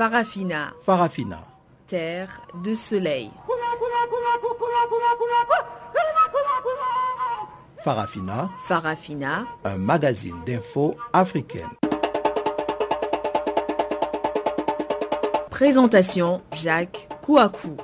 Farafina. Farafina. Terre de soleil. Farafina. Farafina. Un magazine d'infos africaine. Présentation Jacques Kouakou.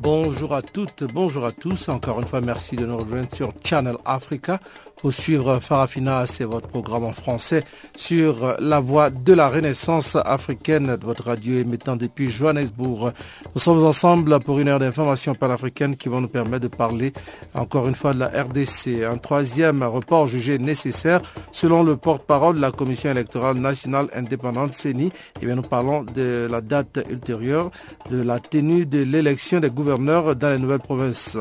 Bonjour à toutes, bonjour à tous. Encore une fois, merci de nous rejoindre sur Channel Africa pour suivre Farafina, c'est votre programme en français sur la voie de la renaissance africaine de votre radio émettant depuis Johannesburg. Nous sommes ensemble pour une heure d'information panafricaine qui va nous permettre de parler encore une fois de la RDC. Un troisième report jugé nécessaire selon le porte-parole de la Commission électorale nationale indépendante CENI. Eh bien, nous parlons de la date ultérieure de la tenue de l'élection des gouverneurs dans les nouvelles provinces.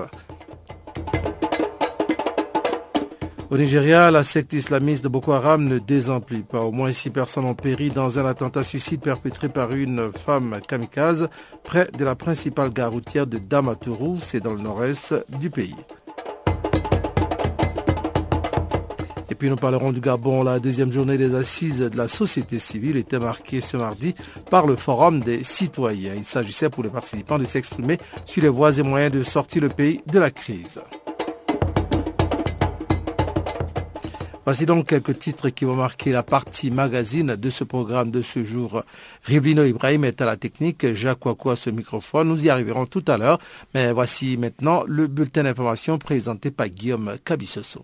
Au Nigeria, la secte islamiste de Boko Haram ne désemplit pas. Au moins six personnes ont péri dans un attentat suicide perpétré par une femme kamikaze près de la principale gare routière de Damaturu, c'est dans le nord-est du pays. Et puis nous parlerons du Gabon. La deuxième journée des assises de la société civile était marquée ce mardi par le Forum des citoyens. Il s'agissait pour les participants de s'exprimer sur les voies et moyens de sortir le pays de la crise. Voici donc quelques titres qui vont marquer la partie magazine de ce programme de ce jour. Riblino Ibrahim est à la technique, Jacques Wakou à ce microphone. Nous y arriverons tout à l'heure, mais voici maintenant le bulletin d'information présenté par Guillaume Cabissoso.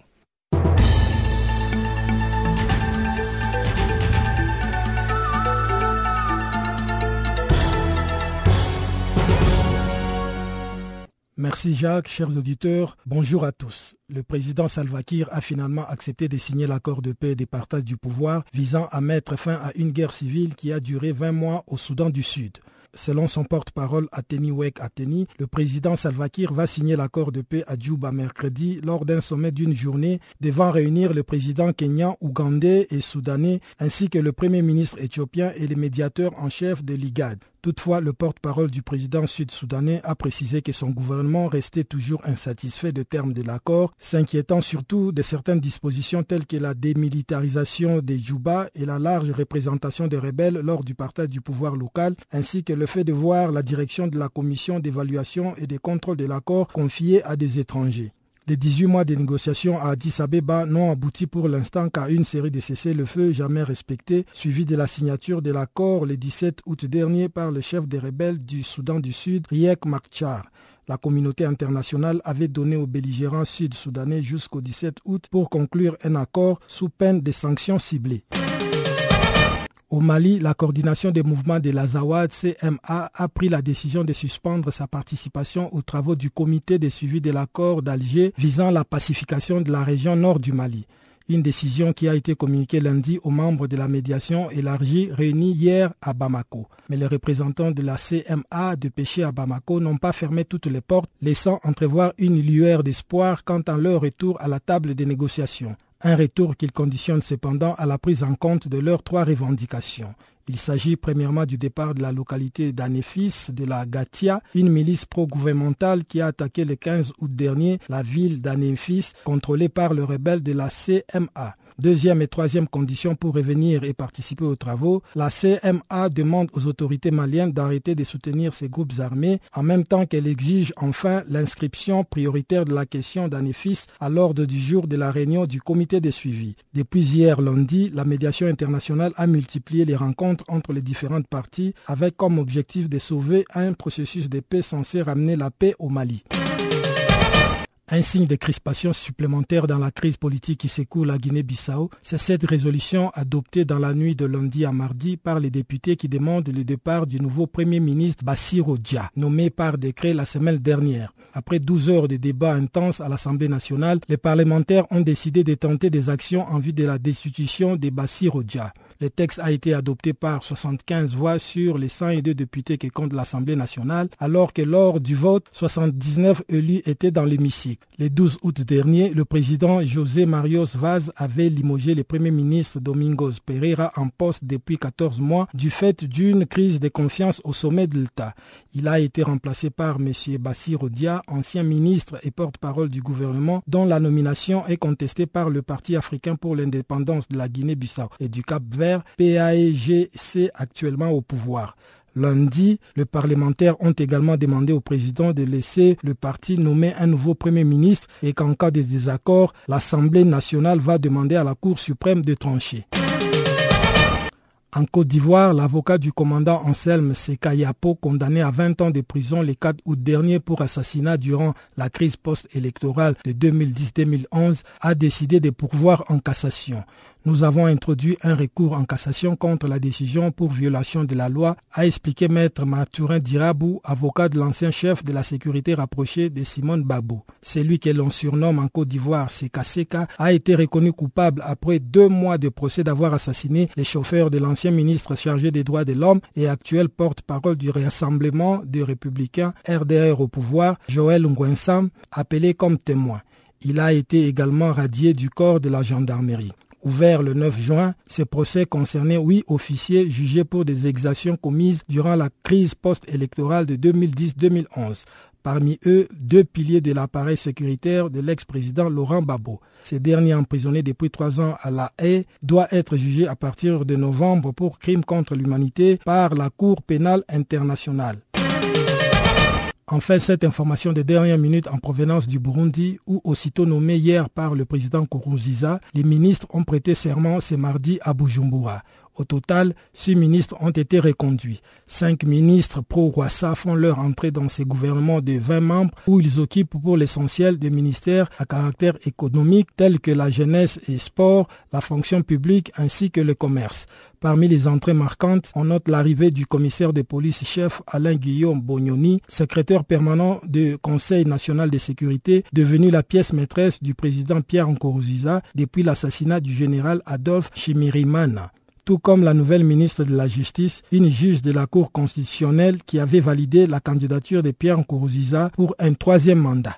Merci Jacques, chers auditeurs, bonjour à tous. Le président Salva Kiir a finalement accepté de signer l'accord de paix et de partage du pouvoir visant à mettre fin à une guerre civile qui a duré 20 mois au Soudan du Sud. Selon son porte-parole Ateni Wek Ateni, le président Salva Kiir va signer l'accord de paix à Djouba mercredi lors d'un sommet d'une journée devant réunir le président kenyan, ougandais et soudanais ainsi que le premier ministre éthiopien et les médiateurs en chef de l'IGAD. Toutefois, le porte-parole du président sud-soudanais a précisé que son gouvernement restait toujours insatisfait de termes de l'accord, s'inquiétant surtout de certaines dispositions telles que la démilitarisation des Djouba et la large représentation des rebelles lors du partage du pouvoir local, ainsi que le fait de voir la direction de la commission d'évaluation et de contrôle de l'accord confiée à des étrangers. Les 18 mois de négociations à Addis Abeba n'ont abouti pour l'instant qu'à une série de cessez-le-feu jamais respectés, suivi de la signature de l'accord le 17 août dernier par le chef des rebelles du Soudan du Sud, Riek Machar. La communauté internationale avait donné aux belligérants sud-soudanais jusqu'au 17 août pour conclure un accord sous peine de sanctions ciblées. Au Mali, la coordination des mouvements de l'Azawad CMA a pris la décision de suspendre sa participation aux travaux du comité de suivi de l'accord d'Alger visant la pacification de la région nord du Mali. Une décision qui a été communiquée lundi aux membres de la médiation élargie réunis hier à Bamako. Mais les représentants de la CMA de pêcher à Bamako n'ont pas fermé toutes les portes, laissant entrevoir une lueur d'espoir quant à leur retour à la table des négociations. Un retour qu'ils conditionnent cependant à la prise en compte de leurs trois revendications. Il s'agit premièrement du départ de la localité d'Anefis de la Gatia, une milice pro-gouvernementale qui a attaqué le 15 août dernier la ville d'Anefis contrôlée par le rebelle de la CMA. Deuxième et troisième condition pour revenir et participer aux travaux, la CMA demande aux autorités maliennes d'arrêter de soutenir ces groupes armés en même temps qu'elle exige enfin l'inscription prioritaire de la question d'Anefis à l'ordre du jour de la réunion du comité de suivi. Depuis hier lundi, la médiation internationale a multiplié les rencontres entre les différentes parties avec comme objectif de sauver un processus de paix censé ramener la paix au Mali. Un signe de crispation supplémentaire dans la crise politique qui secoue la Guinée-Bissau, c'est cette résolution adoptée dans la nuit de lundi à mardi par les députés qui demandent le départ du nouveau Premier ministre Bassirou Dia, nommé par décret la semaine dernière. Après 12 heures de débats intenses à l'Assemblée nationale, les parlementaires ont décidé de tenter des actions en vue de la destitution de Bassirou Dia. Le texte a été adopté par 75 voix sur les 102 députés qui comptent l'Assemblée nationale, alors que lors du vote, 79 élus étaient dans l'hémicycle. Le 12 août dernier, le président José Marios Vaz avait limogé le premier ministre Domingos Pereira en poste depuis 14 mois du fait d'une crise de confiance au sommet de l'État. Il a été remplacé par M. Bassir Odia, ancien ministre et porte-parole du gouvernement, dont la nomination est contestée par le Parti africain pour l'indépendance de la Guinée-Bissau et du Cap-Vert, PAEGC actuellement au pouvoir. Lundi, les parlementaires ont également demandé au président de laisser le parti nommer un nouveau Premier ministre et qu'en cas de désaccord, l'Assemblée nationale va demander à la Cour suprême de trancher. En Côte d'Ivoire, l'avocat du commandant Anselme Sekayapo, condamné à 20 ans de prison le 4 août dernier pour assassinat durant la crise post-électorale de 2010-2011, a décidé de pourvoir en cassation. Nous avons introduit un recours en cassation contre la décision pour violation de la loi, a expliqué maître Mathurin Dirabou, avocat de l'ancien chef de la sécurité rapprochée de Simone Babou. Celui que l'on surnomme en Côte d'Ivoire Seka Seka a été reconnu coupable après deux mois de procès d'avoir assassiné les chauffeurs de l'ancien ministre chargé des droits de l'homme et actuel porte-parole du Rassemblement des républicains RDR au pouvoir, Joël Nguensam, appelé comme témoin. Il a été également radié du corps de la gendarmerie. Ouvert le 9 juin, ce procès concernait huit officiers jugés pour des exactions commises durant la crise post-électorale de 2010-2011. Parmi eux, deux piliers de l'appareil sécuritaire de l'ex-président Laurent Gbagbo. Ce dernier emprisonné depuis trois ans à La Haye doit être jugé à partir de novembre pour crime contre l'humanité par la Cour pénale internationale. Enfin, cette information de dernière minute en provenance du Burundi, où aussitôt nommé hier par le président Kourouziza, les ministres ont prêté serment ce mardi à Bujumbura. Au total, six ministres ont été reconduits. Cinq ministres pro-Rwassa font leur entrée dans ces gouvernements de 20 membres où ils occupent pour l'essentiel des ministères à caractère économique tels que la jeunesse et sport, la fonction publique ainsi que le commerce. Parmi les entrées marquantes, on note l'arrivée du commissaire de police chef Alain Guillaume Bognoni, secrétaire permanent du Conseil national de sécurité, devenu la pièce maîtresse du président Pierre Nkurunziza depuis l'assassinat du général Adolphe Chimirimana tout comme la nouvelle ministre de la Justice, une juge de la Cour constitutionnelle qui avait validé la candidature de Pierre Nkurunziza pour un troisième mandat.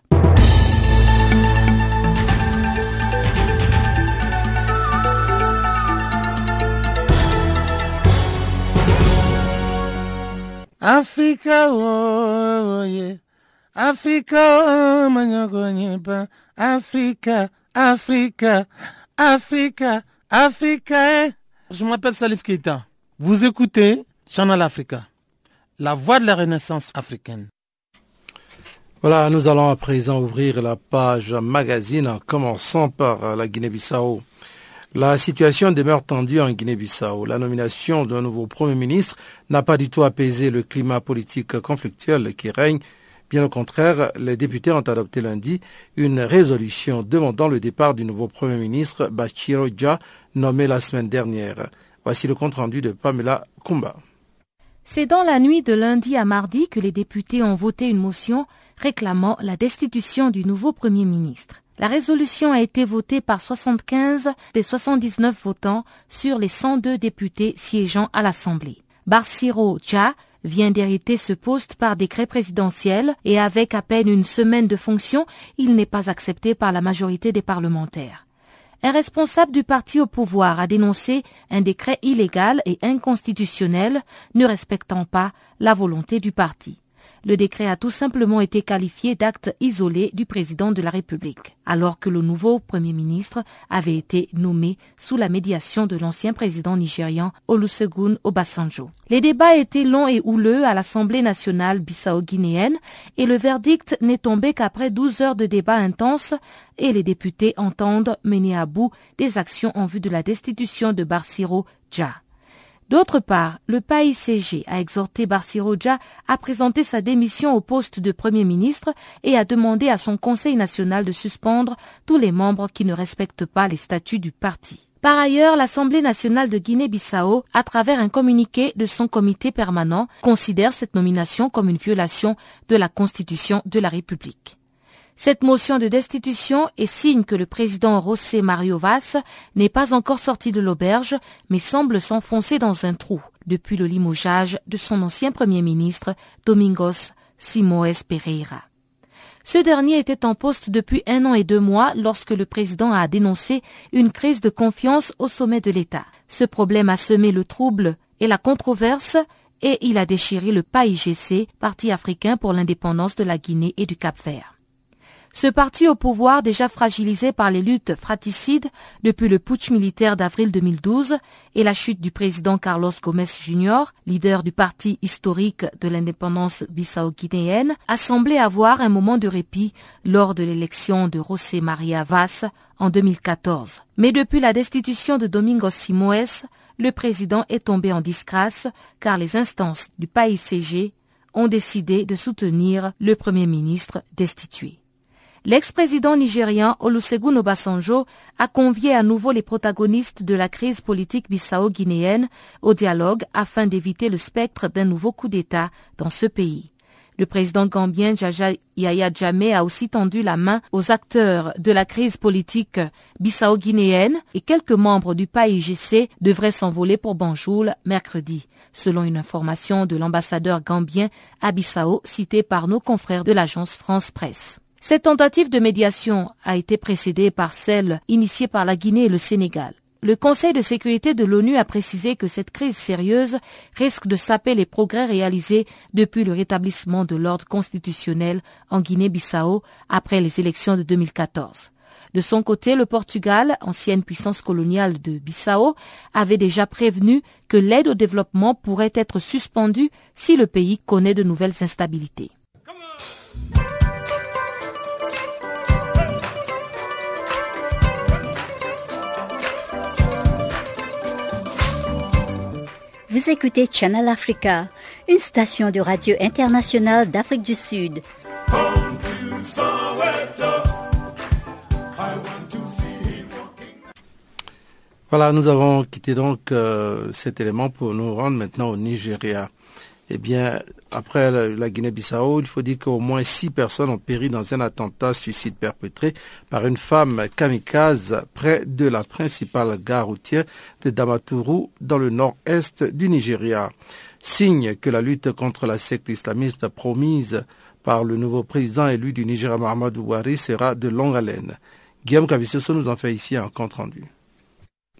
Africa. Africa, Africa, Africa. Je m'appelle Salif Keita. Vous écoutez Channel Africa, la voix de la renaissance africaine. Voilà, nous allons à présent ouvrir la page magazine en commençant par la Guinée-Bissau. La situation demeure tendue en Guinée-Bissau. La nomination d'un nouveau Premier ministre n'a pas du tout apaisé le climat politique conflictuel qui règne. Bien au contraire, les députés ont adopté lundi une résolution demandant le départ du nouveau Premier ministre Bachiro Dja, nommé la semaine dernière. Voici le compte-rendu de Pamela Kumba. C'est dans la nuit de lundi à mardi que les députés ont voté une motion réclamant la destitution du nouveau Premier ministre. La résolution a été votée par 75 des 79 votants sur les 102 députés siégeant à l'Assemblée. Barsiro Dja vient d'hériter ce poste par décret présidentiel et avec à peine une semaine de fonction, il n'est pas accepté par la majorité des parlementaires. Un responsable du parti au pouvoir a dénoncé un décret illégal et inconstitutionnel ne respectant pas la volonté du parti. Le décret a tout simplement été qualifié d'acte isolé du président de la République, alors que le nouveau Premier ministre avait été nommé sous la médiation de l'ancien président nigérian Olusegun Obasanjo. Les débats étaient longs et houleux à l'Assemblée nationale bissau-guinéenne et le verdict n'est tombé qu'après 12 heures de débats intenses et les députés entendent mener à bout des actions en vue de la destitution de Barsiro Dja. D'autre part, le PAICG a exhorté Barsiroja à présenter sa démission au poste de Premier ministre et a demandé à son Conseil national de suspendre tous les membres qui ne respectent pas les statuts du parti. Par ailleurs, l'Assemblée nationale de Guinée-Bissau, à travers un communiqué de son comité permanent, considère cette nomination comme une violation de la Constitution de la République. Cette motion de destitution est signe que le président José Mario Vaz n'est pas encore sorti de l'auberge, mais semble s'enfoncer dans un trou depuis le limogeage de son ancien premier ministre, Domingos Simoes Pereira. Ce dernier était en poste depuis un an et deux mois lorsque le président a dénoncé une crise de confiance au sommet de l'État. Ce problème a semé le trouble et la controverse et il a déchiré le PAIGC, Parti africain pour l'indépendance de la Guinée et du Cap-Vert. Ce parti au pouvoir, déjà fragilisé par les luttes fraticides depuis le putsch militaire d'avril 2012 et la chute du président Carlos Gomez Jr., leader du parti historique de l'indépendance bissau-guinéenne, a semblé avoir un moment de répit lors de l'élection de José Maria Vaz en 2014. Mais depuis la destitution de Domingos Simoes, le président est tombé en disgrâce car les instances du pays CG ont décidé de soutenir le premier ministre destitué. L'ex-président nigérian Olusegun Obasanjo a convié à nouveau les protagonistes de la crise politique bissau-guinéenne au dialogue afin d'éviter le spectre d'un nouveau coup d'État dans ce pays. Le président gambien Jaja Yaya Jammeh a aussi tendu la main aux acteurs de la crise politique bissau-guinéenne et quelques membres du PAIGC devraient s'envoler pour Banjul mercredi, selon une information de l'ambassadeur gambien à Bissau citée par nos confrères de l'agence France Presse. Cette tentative de médiation a été précédée par celle initiée par la Guinée et le Sénégal. Le Conseil de sécurité de l'ONU a précisé que cette crise sérieuse risque de saper les progrès réalisés depuis le rétablissement de l'ordre constitutionnel en Guinée-Bissau après les élections de 2014. De son côté, le Portugal, ancienne puissance coloniale de Bissau, avait déjà prévenu que l'aide au développement pourrait être suspendue si le pays connaît de nouvelles instabilités. Vous écoutez Channel Africa, une station de radio internationale d'Afrique du Sud. Voilà, nous avons quitté donc euh, cet élément pour nous rendre maintenant au Nigeria. Eh bien, après la Guinée-Bissau, il faut dire qu'au moins six personnes ont péri dans un attentat suicide perpétré par une femme kamikaze près de la principale gare routière de Damaturu dans le nord-est du Nigeria. Signe que la lutte contre la secte islamiste promise par le nouveau président élu du Nigeria, Mohamed Ouari, sera de longue haleine. Guillaume Kavissoso nous en fait ici un compte rendu.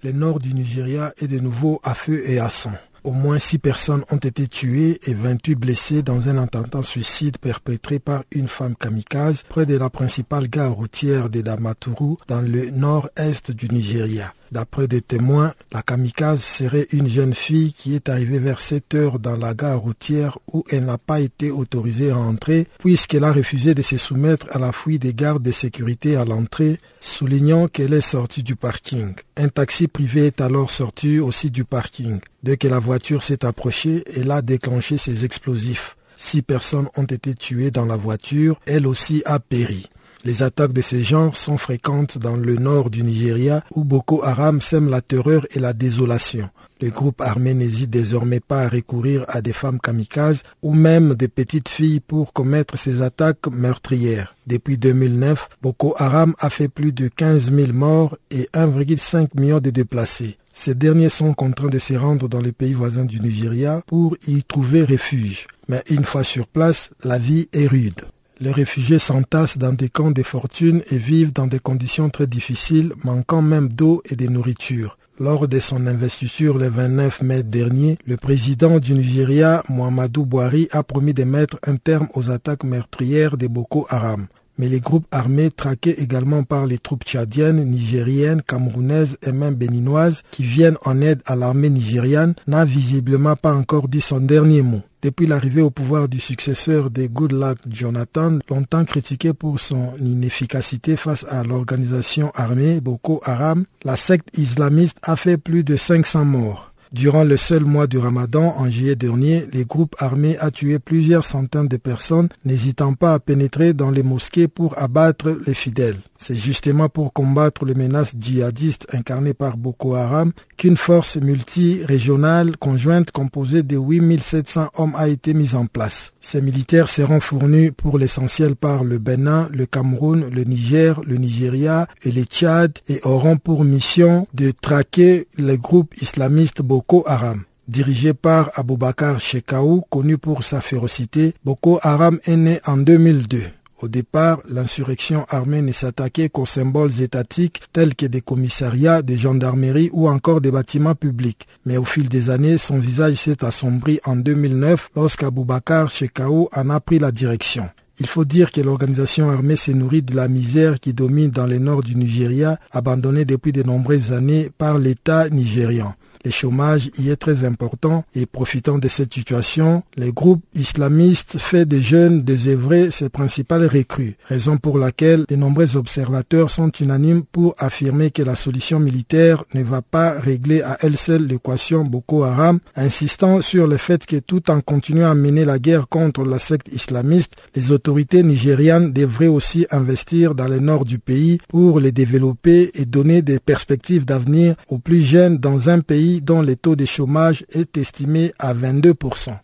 Le nord du Nigeria est de nouveau à feu et à sang. Au moins six personnes ont été tuées et 28 blessées dans un attentat suicide perpétré par une femme kamikaze près de la principale gare routière de Damaturu dans le nord-est du Nigeria. D'après des témoins, la kamikaze serait une jeune fille qui est arrivée vers 7 heures dans la gare routière où elle n'a pas été autorisée à entrer puisqu'elle a refusé de se soumettre à la fouille des gardes de sécurité à l'entrée, soulignant qu'elle est sortie du parking. Un taxi privé est alors sorti aussi du parking. Dès que la voiture s'est approchée, elle a déclenché ses explosifs. Six personnes ont été tuées dans la voiture, elle aussi a péri. Les attaques de ce genre sont fréquentes dans le nord du Nigeria où Boko Haram sème la terreur et la désolation. Le groupe armé n'hésite désormais pas à recourir à des femmes kamikazes ou même des petites filles pour commettre ces attaques meurtrières. Depuis 2009, Boko Haram a fait plus de 15 000 morts et 1,5 million de déplacés. Ces derniers sont contraints de se rendre dans les pays voisins du Nigeria pour y trouver refuge. Mais une fois sur place, la vie est rude. Les réfugiés s'entassent dans des camps de fortune et vivent dans des conditions très difficiles, manquant même d'eau et de nourriture. Lors de son investiture le 29 mai dernier, le président du Nigeria, Muhammadu Buhari, a promis de mettre un terme aux attaques meurtrières de Boko Haram mais les groupes armés traqués également par les troupes tchadiennes, nigériennes, camerounaises et même béninoises qui viennent en aide à l'armée nigériane n'a visiblement pas encore dit son dernier mot. Depuis l'arrivée au pouvoir du successeur de Goodluck Jonathan, longtemps critiqué pour son inefficacité face à l'organisation armée Boko Haram, la secte islamiste a fait plus de 500 morts. Durant le seul mois du ramadan, en juillet dernier, les groupes armés ont tué plusieurs centaines de personnes, n'hésitant pas à pénétrer dans les mosquées pour abattre les fidèles. C'est justement pour combattre les menaces djihadistes incarnées par Boko Haram qu'une force multi-régionale conjointe composée de 8700 hommes a été mise en place. Ces militaires seront fournis pour l'essentiel par le Bénin, le Cameroun, le Niger, le Nigeria et le Tchad et auront pour mission de traquer les groupes islamistes Boko Haram. Dirigé par Aboubakar Shekau, connu pour sa férocité, Boko Haram est né en 2002. Au départ, l'insurrection armée ne s'attaquait qu'aux symboles étatiques tels que des commissariats, des gendarmeries ou encore des bâtiments publics. Mais au fil des années, son visage s'est assombri en 2009 lorsqu'Aboubakar Shekau en a pris la direction. Il faut dire que l'organisation armée s'est nourrie de la misère qui domine dans le nord du Nigeria, abandonnée depuis de nombreuses années par l'État nigérian. Le chômage y est très important et profitant de cette situation, les groupes islamistes fait des jeunes désœuvrés ses principales recrues, raison pour laquelle de nombreux observateurs sont unanimes pour affirmer que la solution militaire ne va pas régler à elle seule l'équation Boko Haram, insistant sur le fait que tout en continuant à mener la guerre contre la secte islamiste, les autorités nigérianes devraient aussi investir dans le nord du pays pour les développer et donner des perspectives d'avenir aux plus jeunes dans un pays dont le taux de chômage est estimé à 22%.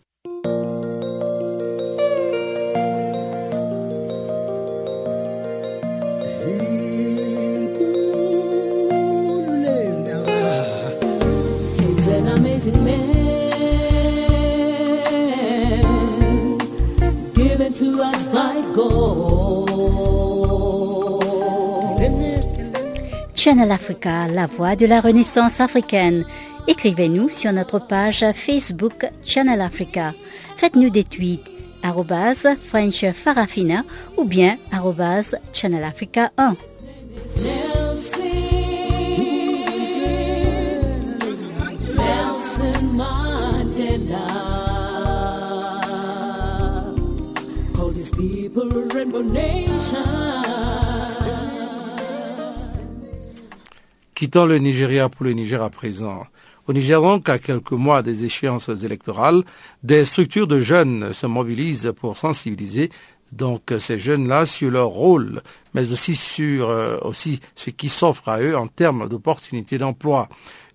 Channel Africa, la voix de la renaissance africaine. Écrivez-nous sur notre page Facebook Channel Africa. Faites-nous des tweets French Farafina ou bien Channel Africa 1. Quittons le Nigeria pour le Niger à présent. Au Niger donc, à quelques mois des échéances électorales, des structures de jeunes se mobilisent pour sensibiliser donc ces jeunes-là sur leur rôle, mais aussi sur euh, aussi ce qui s'offre à eux en termes d'opportunités d'emploi.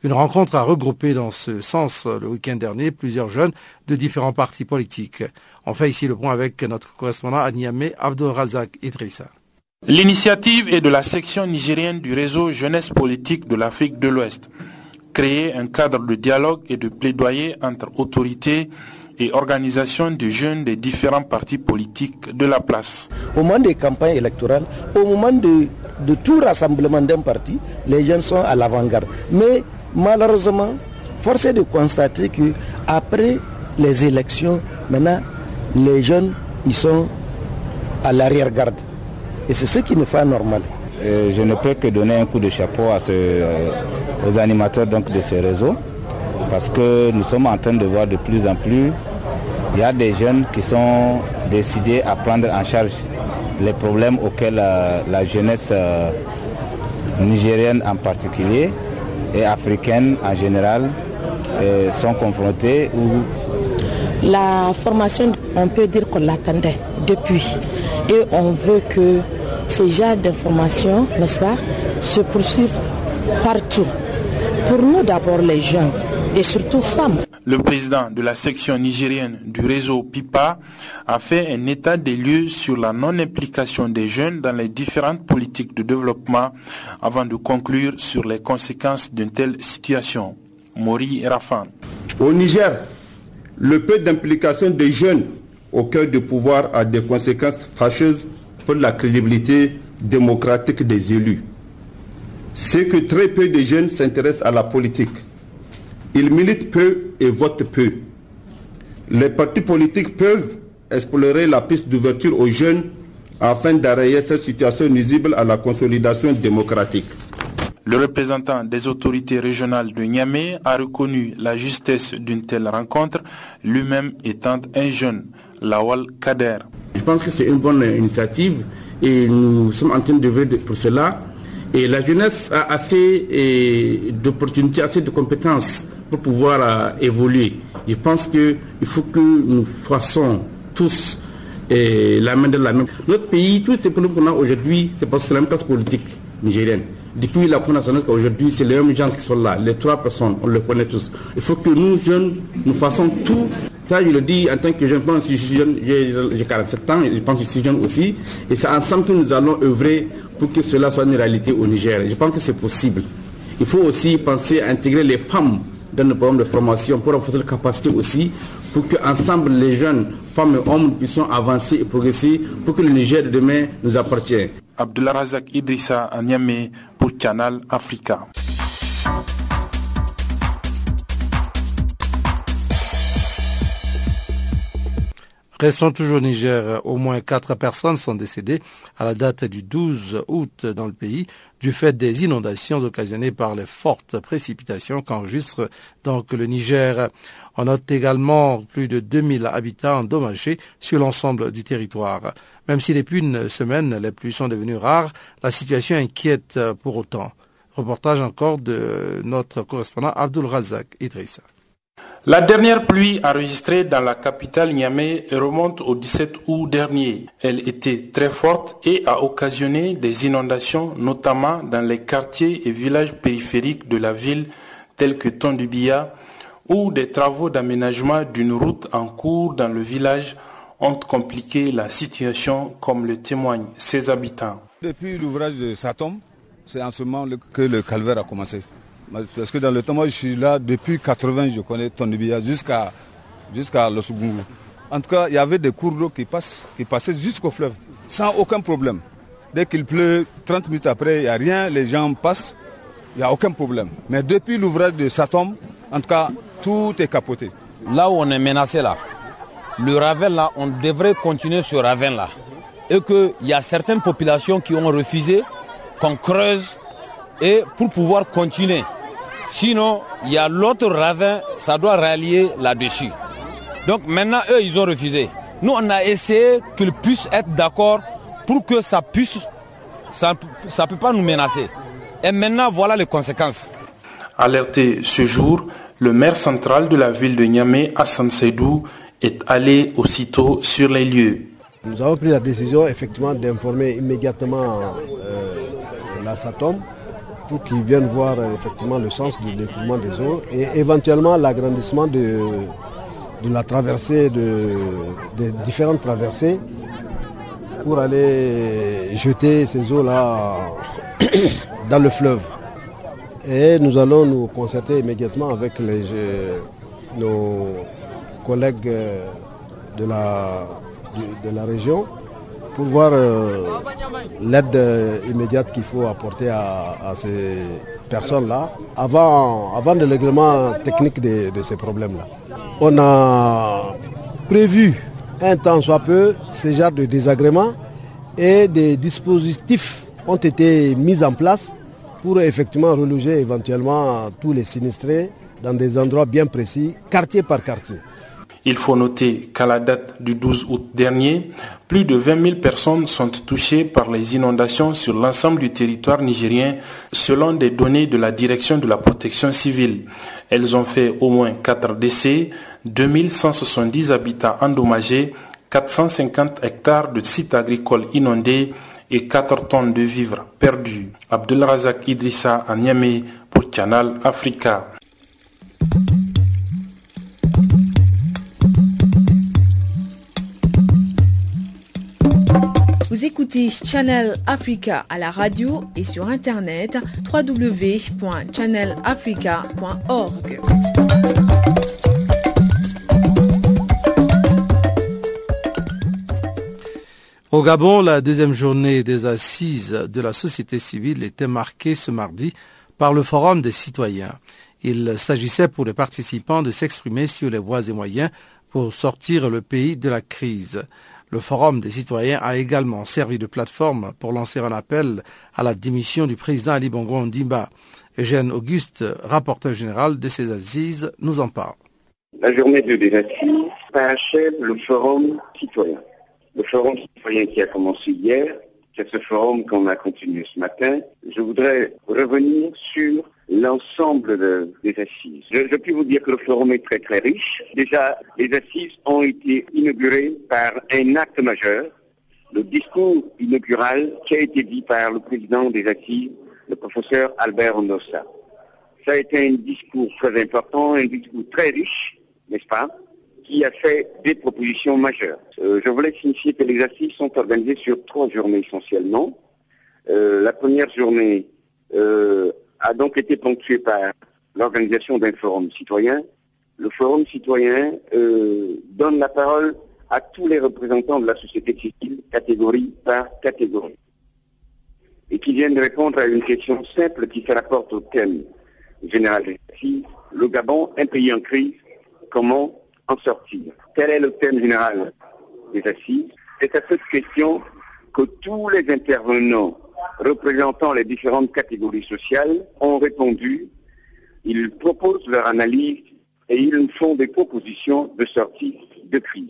Une rencontre a regroupé dans ce sens le week-end dernier plusieurs jeunes de différents partis politiques. On fait ici le point avec notre correspondant à Niamey, Razak Idrissa. L'initiative est de la section nigérienne du réseau Jeunesse politique de l'Afrique de l'Ouest. Créer un cadre de dialogue et de plaidoyer entre autorités et organisations de jeunes des différents partis politiques de la place. Au moment des campagnes électorales, au moment de, tout rassemblement d'un parti, les jeunes sont à l'avant-garde. Mais malheureusement, force est de constater que après les élections, maintenant, les jeunes, ils sont à l'arrière-garde. Et c'est ce qui n'est pas normal. je ne peux que donner un coup de chapeau à euh, aux animateurs donc, de ce réseau parce que nous sommes en train de voir de plus en plus, il y a des jeunes qui sont décidés à prendre en charge les problèmes auxquels euh, la jeunesse euh, nigérienne en particulier et africaine en général sont confrontés. La formation, on peut dire qu'on l'attendait depuis et on veut que ces genres d'informations, n'est-ce pas, se poursuivent partout. Pour nous d'abord les jeunes et surtout femmes. Le président de la section nigérienne du réseau PIPA a fait un état des lieux sur la non-implication des jeunes dans les différentes politiques de développement avant de conclure sur les conséquences d'une telle situation. Mori Rafan. Au Niger, le peu d'implication des jeunes au cœur du pouvoir a des conséquences fâcheuses pour la crédibilité démocratique des élus. C'est que très peu de jeunes s'intéressent à la politique. Ils militent peu et votent peu. Les partis politiques peuvent explorer la piste d'ouverture aux jeunes afin d'arrayer cette situation nuisible à la consolidation démocratique. Le représentant des autorités régionales de Niamey a reconnu la justesse d'une telle rencontre, lui-même étant un jeune, Lawal Kader. Je pense que c'est une bonne initiative et nous sommes en train de voir pour cela. Et la jeunesse a assez d'opportunités, assez de compétences pour pouvoir euh, évoluer. Je pense qu'il faut que nous fassions tous la main de la main. Notre pays, tous ces problèmes qu'on a aujourd'hui, c'est parce que c'est la même classe politique nigérienne. Depuis la fondation aujourd'hui, c'est les mêmes gens qui sont là, les trois personnes, on les connaît tous. Il faut que nous, jeunes, nous fassons tout. Ça, je le dis en tant que jeune, je suis jeune, j'ai 47 ans, je pense que je suis jeune aussi. Et c'est ensemble que nous allons œuvrer pour que cela soit une réalité au Niger. Je pense que c'est possible. Il faut aussi penser à intégrer les femmes dans nos programmes de formation pour renforcer la capacité aussi, pour qu'ensemble les jeunes, femmes et hommes puissent avancer et progresser pour que le Niger de demain nous appartienne. Abdullah Razak Idrissa à Niamey pour Canal Africa. Restons toujours au Niger. Au moins quatre personnes sont décédées à la date du 12 août dans le pays du fait des inondations occasionnées par les fortes précipitations qu'enregistre donc le Niger. On note également plus de 2000 habitants endommagés sur l'ensemble du territoire. Même si depuis une semaine, les pluies sont devenues rares, la situation inquiète pour autant. Reportage encore de notre correspondant Abdul Razak Idrissa. La dernière pluie enregistrée dans la capitale Niamey remonte au 17 août dernier. Elle était très forte et a occasionné des inondations, notamment dans les quartiers et villages périphériques de la ville tels que Tondubia, où des travaux d'aménagement d'une route en cours dans le village ont compliqué la situation, comme le témoignent ses habitants. Depuis l'ouvrage de Satom, c'est en ce moment que le calvaire a commencé. Parce que dans le temps, moi je suis là depuis 80, je connais Tonibia jusqu'à jusqu'à Losugungu. En tout cas, il y avait des cours d'eau qui, passent, qui passaient jusqu'au fleuve, sans aucun problème. Dès qu'il pleut, 30 minutes après, il n'y a rien, les gens passent, il n'y a aucun problème. Mais depuis l'ouvrage de Satom, en tout cas, tout est capoté. Là où on est menacé là, le Ravel là, on devrait continuer ce Ravel là. Et qu'il y a certaines populations qui ont refusé qu'on creuse et pour pouvoir continuer. Sinon, il y a l'autre ravin, ça doit rallier là-dessus. Donc maintenant, eux, ils ont refusé. Nous, on a essayé qu'ils puissent être d'accord pour que ça puisse, ça ne peut pas nous menacer. Et maintenant, voilà les conséquences. Alerté ce jour, le maire central de la ville de Niamey, Hassan Seydou, est allé aussitôt sur les lieux. Nous avons pris la décision effectivement d'informer immédiatement euh, la SATOM pour qu'ils viennent voir euh, effectivement le sens du découlement des eaux et éventuellement l'agrandissement de, la traversée, de, des différentes traversées pour aller jeter ces eaux-là dans le fleuve. Et nous allons nous concerter immédiatement avec les, nos collègues euh, de, la région pour voir euh, l'aide euh, immédiate qu'il faut apporter à, ces personnes-là avant, avant le règlement technique de, de ces problèmes-là. On a prévu un temps soit peu ce genre de désagréments et des dispositifs ont été mis en place pour effectivement reloger éventuellement tous les sinistrés dans des endroits bien précis, quartier par quartier. Il faut noter qu'à la date du 12 août dernier, plus de 20 000 personnes sont touchées par les inondations sur l'ensemble du territoire nigérien selon des données de la direction de la protection civile. Elles ont fait au moins 4 décès, 2170 habitats endommagés, 450 hectares de sites agricoles inondés et 4 tonnes de vivres perdus. Abdelrazak Idrissa à Niamey pour Canal Africa. Vous écoutez Channel Africa à la radio et sur internet www.channelafrica.org. Au Gabon, la deuxième journée des assises de la société civile était marquée ce mardi par le Forum des citoyens. Il s'agissait pour les participants de s'exprimer sur les voies et moyens pour sortir le pays de la crise. Le Forum des citoyens a également servi de plateforme pour lancer un appel à la démission du président Ali Bongo Ondimba. Eugène Auguste, rapporteur général de ces assises, nous en parle. La journée de assises achève le Forum citoyen le forum citoyen qui a commencé hier, c'est ce forum qu'on a continué ce matin. Je voudrais revenir sur l'ensemble des assises. Je, je puis vous dire que le forum est très très riche. Déjà, les assises ont été inaugurées par un acte majeur, le discours inaugural qui a été dit par le président des assises, le professeur Albert Ondossa. Ça a été un discours très important, un discours très riche, n'est-ce pas, qui a fait des propositions majeures. Euh, je voulais signifier que les assises sont organisées sur trois journées essentiellement. Euh, la première journée euh, a donc été ponctuée par l'organisation d'un forum citoyen. Le forum citoyen donne la parole à tous les représentants de la société civile, catégorie par catégorie, et qui viennent répondre à une question simple qui se rapporte au thème général des assises, le Gabon, un pays en crise, comment en sortir? Quel est le thème général des assises C'est à cette question que tous les intervenants représentant les différentes catégories sociales ont répondu. Ils proposent leur analyse et ils font des propositions de sortie de crise.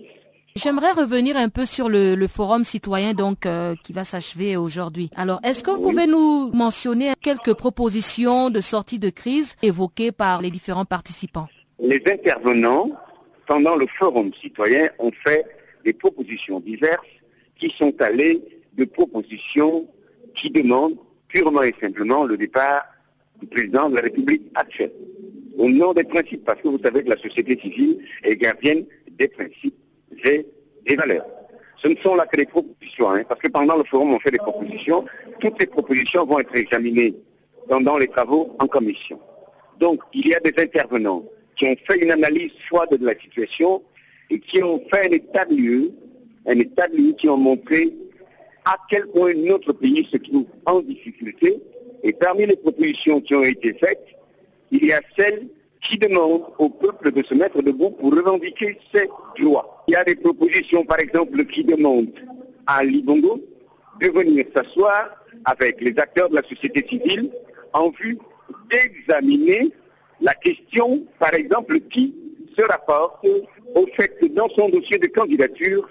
J'aimerais revenir un peu sur le, forum citoyen donc euh, qui va s'achever aujourd'hui. Alors, est-ce que vous pouvez nous mentionner quelques propositions de sortie de crise évoquées par les différents participants? Les intervenants pendant le forum citoyen ont fait des propositions diverses qui sont allées de propositions qui demandent purement et simplement le départ du président de la République actuelle. Au nom des principes, parce que vous savez que la société civile est gardienne des principes et des valeurs. Ce ne sont là que des propositions, hein, parce que pendant le forum, on fait des propositions. Toutes ces propositions vont être examinées pendant les travaux en commission. Donc, il y a des intervenants qui ont fait une analyse froide de la situation et qui ont fait un état de lieu, un état de lieu qui ont montré à quel point notre pays se trouve en difficulté. Et parmi les propositions qui ont été faites, il y a celles qui demande au peuple de se mettre debout pour revendiquer ses droits. Il y a des propositions, par exemple, qui demandent à Libongo de venir s'asseoir avec les acteurs de la société civile en vue d'examiner la question, par exemple, qui se rapporte au fait que dans son dossier de candidature,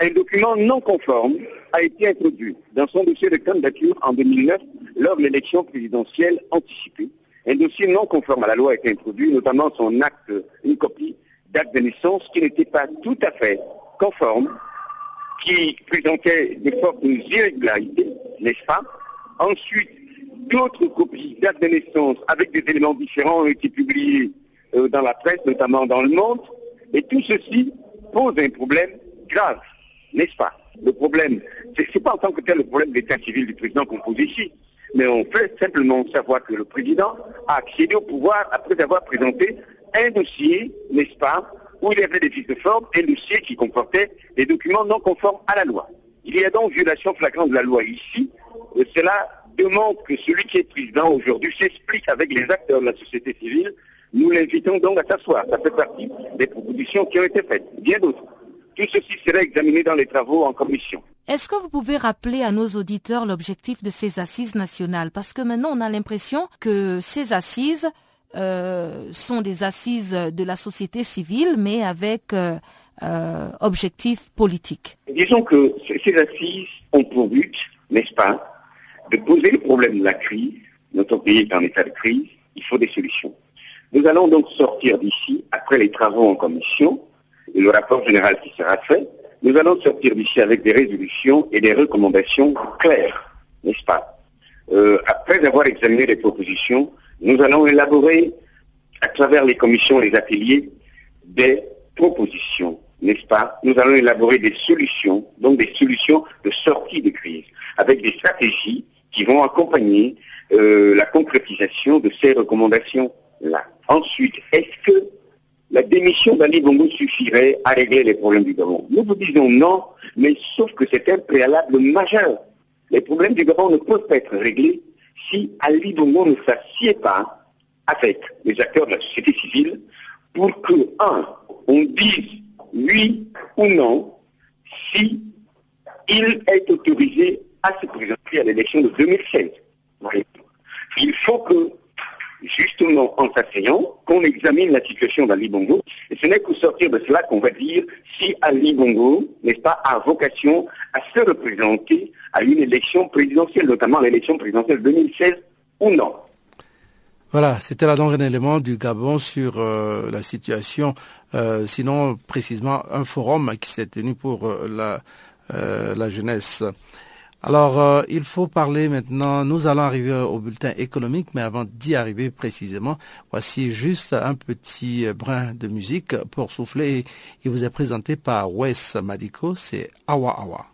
un document non conforme a été introduit dans son dossier de candidature en 2009 lors de l'élection présidentielle anticipée. Un dossier non conforme à la loi a été introduit, notamment son acte, une copie d'acte de naissance qui n'était pas tout à fait conforme, qui présentait des fortes irrégularités, n'est-ce pas? Ensuite, d'autres copies d'actes de naissance avec des éléments différents ont été publiés euh, dans la presse, notamment dans le monde, et tout ceci pose un problème grave, n'est-ce pas? Le problème, ce n'est pas en tant que tel le problème d'état civil du président qu'on pose ici, mais on fait simplement savoir que le président a accédé au pouvoir après avoir présenté un dossier, n'est-ce pas, où il y avait des fiches de forme, un dossier qui comportait des documents non conformes à la loi. Il y a donc violation flagrante de la loi ici. Et cela demande que celui qui est président aujourd'hui s'explique avec les acteurs de la société civile. Nous l'invitons donc à s'asseoir. Ça fait partie des propositions qui ont été faites. Bien d'autres. Tout ceci sera examiné dans les travaux en commission. Est-ce que vous pouvez rappeler à nos auditeurs l'objectif de ces assises nationales? Parce que maintenant, on a l'impression que ces assises euh, sont des assises de la société civile, mais avec euh, euh, objectif politique. Disons que ces assises ont pour but, n'est-ce pas, de poser le problème de la crise. Notre pays est en état de crise, il faut des solutions. Nous allons donc sortir d'ici, après les travaux en commission, le rapport général qui sera fait, nous allons sortir d'ici avec des résolutions et des recommandations claires, n'est-ce pas? Euh, Après avoir examiné les propositions, nous allons élaborer, à travers les commissions et les ateliers, des propositions, n'est-ce pas? Nous allons élaborer des solutions, donc des solutions de sortie de crise, avec des stratégies qui vont accompagner euh, la concrétisation de ces recommandations-là. Ensuite, est-ce que la démission d'Ali Bongo suffirait à régler les problèmes du Gabon. Nous vous disons non, mais sauf que c'est un préalable majeur. Les problèmes du Gabon ne peuvent pas être réglés si Ali Bongo ne s'assied pas avec les acteurs de la société civile pour que, un, on dise oui ou non si il est autorisé à se présenter à l'élection de 2016. Il faut que justement en s'asseyant, qu'on examine la situation d'Ali Bongo. Et ce n'est qu'au sortir de cela qu'on va dire si Ali Bongo, n'est-ce pas, a vocation à se représenter à une élection présidentielle, notamment l'élection présidentielle 2016 ou non. Voilà, c'était la dernier élément du Gabon sur euh, la situation, euh, sinon précisément un forum qui s'est tenu pour euh, la, la jeunesse. Alors, il faut parler maintenant, nous allons arriver au bulletin économique, mais avant d'y arriver précisément, voici juste un petit brin de musique pour souffler. Il vous est présenté par Wes Madiko, c'est Awa Awa.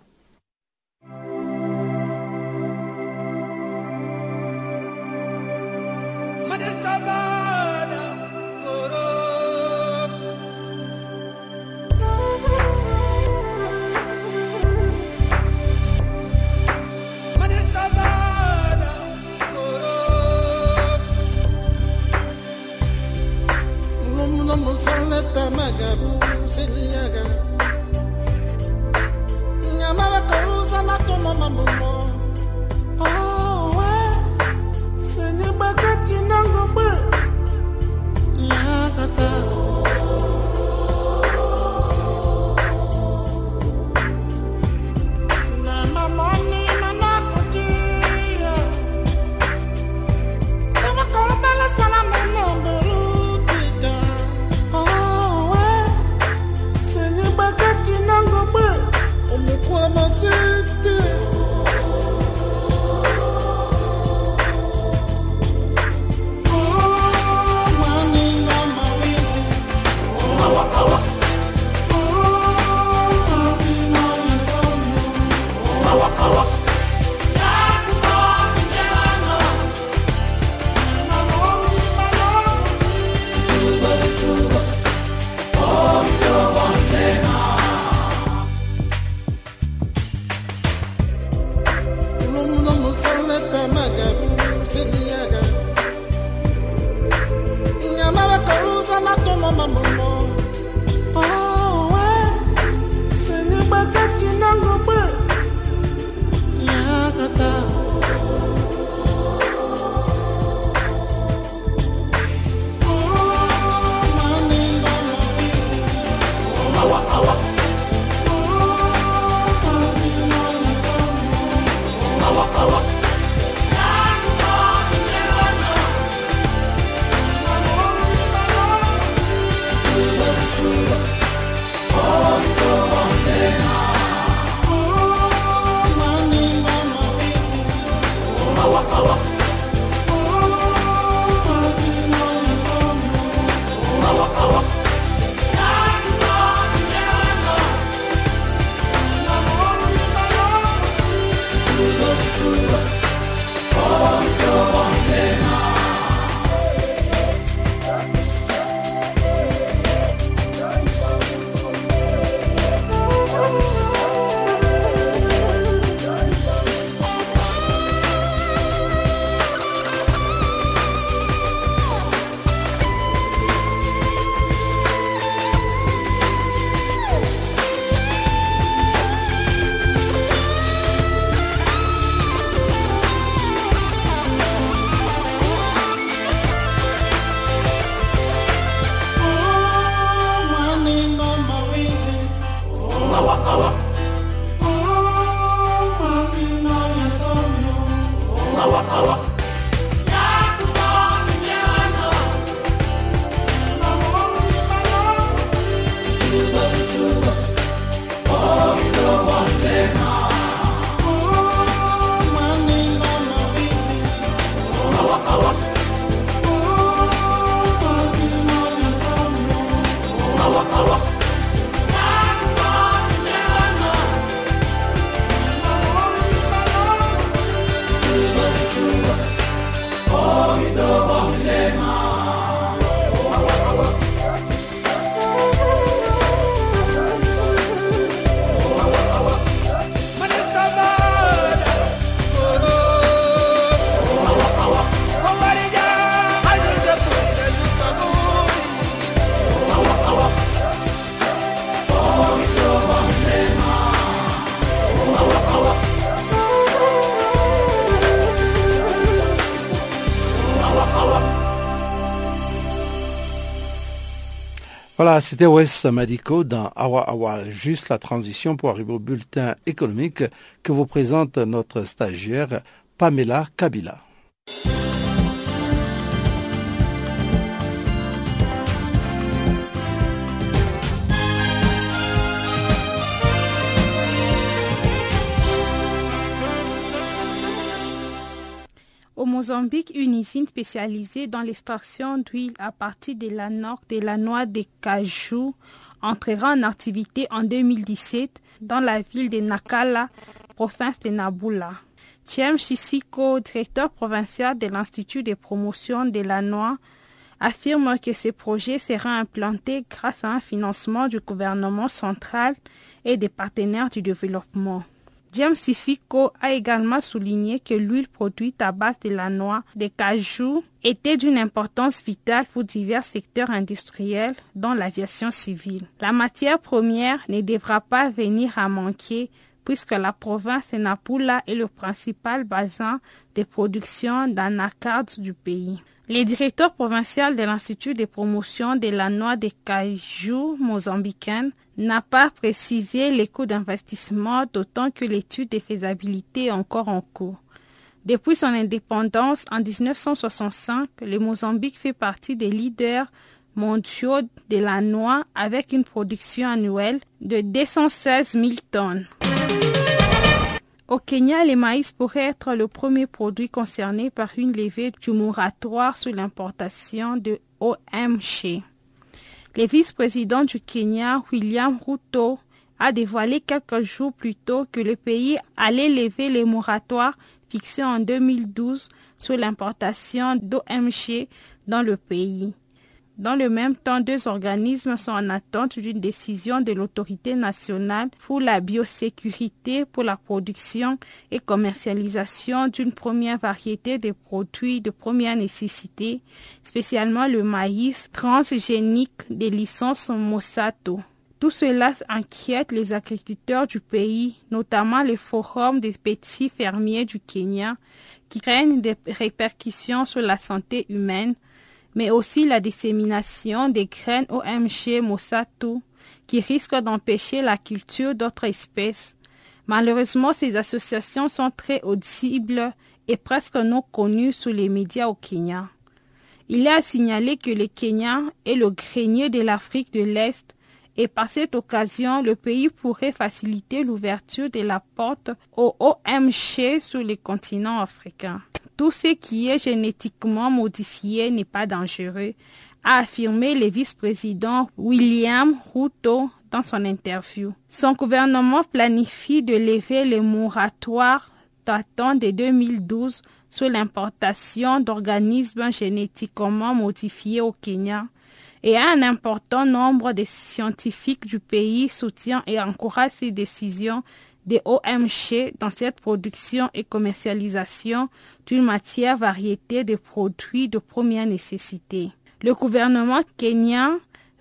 Oh, well, unatamaga siniaga nyama bakauza na C'était Wes Madiko dans Awa Awa, juste la transition pour arriver au bulletin économique que vous présente notre stagiaire Pamela Kabila. Au Mozambique, une usine spécialisée dans l'extraction d'huile à partir de la noix de la de cajou entrera en activité en 2017 dans la ville de Nakala, province de Nabula. Thiem Chisiko, directeur provincial de l'Institut de promotion de la noix, affirme que ce projet sera implanté grâce à un financement du gouvernement central et des partenaires du développement. James Sifiko a également souligné que l'huile produite à base de la noix de cajou était d'une importance vitale pour divers secteurs industriels, dont l'aviation civile. La matière première ne devra pas venir à manquer puisque la province de Napula est le principal bassin de production d'anacards du pays. Le directeur provincial de l'Institut de promotion de la noix de cajou mozambicaine n'a pas précisé les coûts d'investissement, d'autant que l'étude de faisabilité est encore en cours. Depuis son indépendance en 1965, le Mozambique fait partie des leaders mondiaux de la noix avec une production annuelle de 216 000 tonnes. Au Kenya, le maïs pourrait être le premier produit concerné par une levée du moratoire sur l'importation de OMG. Le vice-président du Kenya, William Ruto, a dévoilé quelques jours plus tôt que le pays allait lever les moratoires fixés en 2012 sur l'importation d'OMG dans le pays. Dans le même temps, deux organismes sont en attente d'une décision de l'autorité nationale pour la biosécurité pour la production et commercialisation d'une première variété de produits de première nécessité, spécialement le maïs transgénique des licences Mossato. Tout cela inquiète les agriculteurs du pays, notamment les forums des petits fermiers du Kenya, qui craignent des répercussions sur la santé humaine mais aussi la dissémination des graines OMG Mossato qui risquent d'empêcher la culture d'autres espèces. Malheureusement, ces associations sont très audibles et presque non connues sous les médias au Kenya. Il est à signaler que le Kenya est le grenier de l'Afrique de l'Est et par cette occasion, le pays pourrait faciliter l'ouverture de la porte au OMG sur le continent africain. Tout ce qui est génétiquement modifié n'est pas dangereux, a affirmé le vice-président William Ruto dans son interview. Son gouvernement planifie de lever les moratoires datant de 2012 sur l'importation d'organismes génétiquement modifiés au Kenya et un important nombre de scientifiques du pays soutient et encourage ces décisions des OMG dans cette production et commercialisation d'une matière variété de produits de première nécessité. Le gouvernement kenyan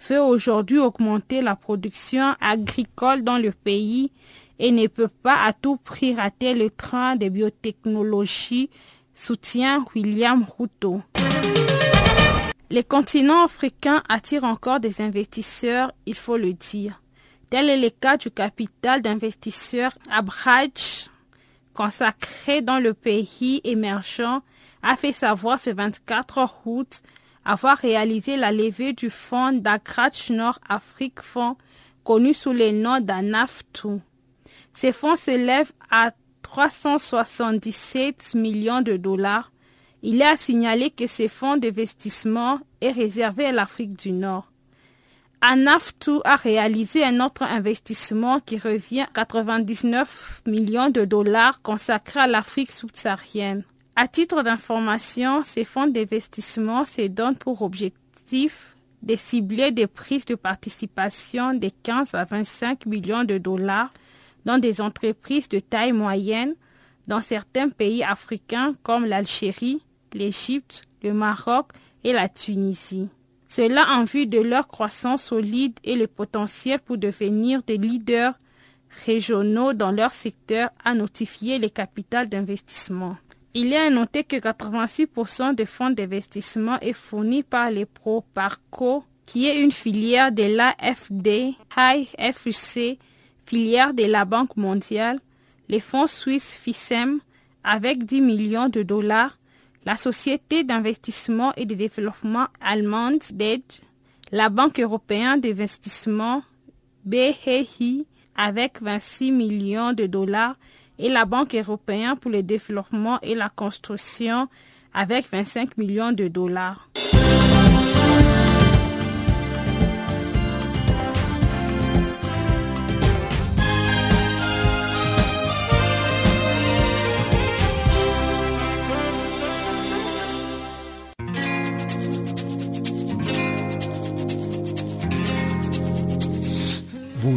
veut aujourd'hui augmenter la production agricole dans le pays et ne peut pas à tout prix rater le train de biotechnologie, soutient William Ruto. Les continents africains attirent encore des investisseurs, il faut le dire. Tel est le cas du capital d'investisseurs Abraj, consacré dans le pays émergent, a fait savoir ce 24 août avoir réalisé la levée du fonds d'Akrach Nord Afrique Fonds, connu sous le nom d'ANAFTU. Ces fonds s'élèvent à 377 millions de dollars. Il est à signaler que ces fonds d'investissement est réservé à l'Afrique du Nord. Anaftu a réalisé un autre investissement qui revient à 99 millions de dollars consacrés à l'Afrique subsaharienne. À titre d'information, ces fonds d'investissement se donnent pour objectif de cibler des prises de participation de 15 à 25 millions de dollars dans des entreprises de taille moyenne dans certains pays africains comme l'Algérie, l'Égypte, le Maroc et la Tunisie. Cela en vue de leur croissance solide et le potentiel pour devenir des leaders régionaux dans leur secteur a notifié les capitales d'investissement. Il est à noter que 86% des fonds d'investissement est fourni par les ProParco, qui est une filière de l'AFD, HIFC, filière de la Banque mondiale, les fonds suisses FISEM, avec 10 millions de dollars, la société d'investissement et de développement allemande DED, la Banque européenne d'investissement BEI avec 26 millions de dollars et la Banque européenne pour le développement et la construction avec 25 millions de dollars.